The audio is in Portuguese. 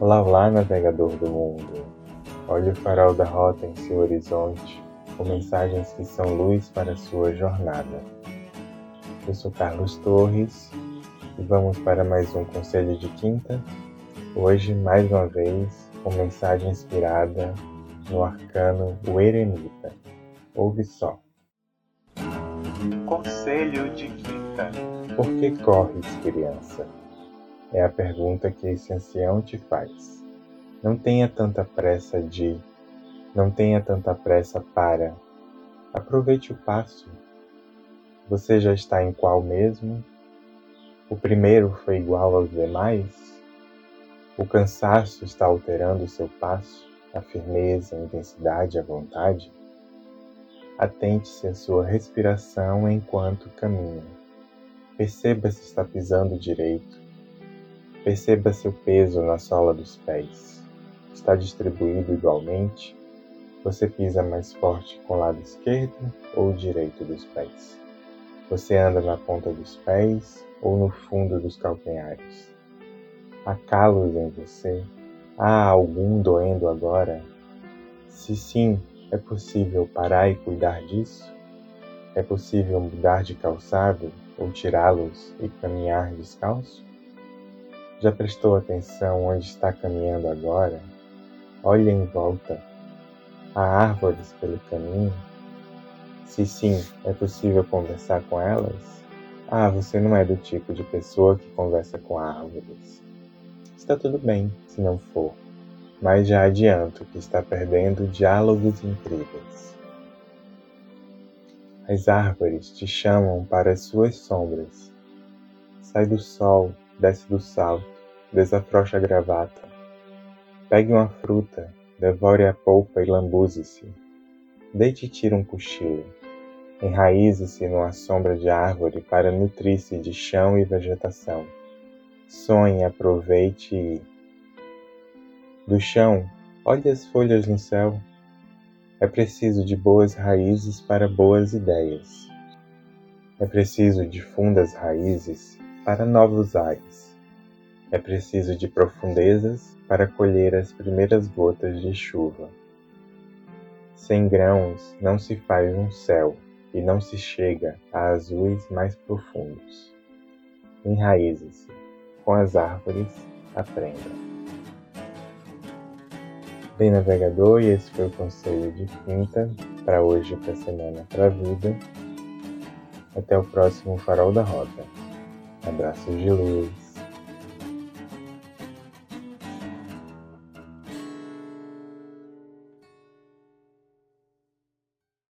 Olá, olá, navegador do mundo. Olhe o farol da rota em seu horizonte, com mensagens que são luz para a sua jornada. Eu sou Carlos Torres e vamos para mais um Conselho de Quinta. Hoje, mais uma vez, com mensagem inspirada no arcano O Eremita. Ouve só. Conselho de Quinta. Por que corres, criança? É a pergunta que esse ancião te faz. Não tenha tanta pressa de. Não tenha tanta pressa para. Aproveite o passo. Você já está em qual mesmo? O primeiro foi igual aos demais? O cansaço está alterando o seu passo, a firmeza, a intensidade, a vontade? Atente-se à sua respiração enquanto caminha. Perceba se está pisando direito Perceba seu peso na sola dos pés. Está distribuído igualmente? Você pisa mais forte com o lado esquerdo ou direito dos pés? Você anda na ponta dos pés ou no fundo dos calcanhares? Há calos em você? Há algum doendo agora? Se sim, é possível parar e cuidar disso? É possível mudar de calçado ou tirá-los e caminhar descalço? Já prestou atenção onde está caminhando agora? Olhe em volta. Há árvores pelo caminho? Se sim, é possível conversar com elas? Ah, você não é do tipo de pessoa que conversa com árvores. Está tudo bem, se não for, mas já adianto que está perdendo diálogos incríveis. As árvores te chamam para as suas sombras. Sai do sol, desce do salto, desafrouxa a gravata. Pegue uma fruta, devore a polpa e lambuze-se. Deite e tira um cochilo. Enraize-se numa sombra de árvore para nutrir-se de chão e vegetação. Sonhe, aproveite e. Do chão, olhe as folhas no céu. É preciso de boas raízes para boas ideias. É preciso de fundas raízes para novos ares. É preciso de profundezas para colher as primeiras gotas de chuva. Sem grãos não se faz um céu e não se chega a azuis mais profundos. Enraize-se, com as árvores aprenda. Bem, navegador, e esse foi o conselho de quinta para hoje, para a semana, para a vida. Até o próximo Farol da Rota. Abraços de luz.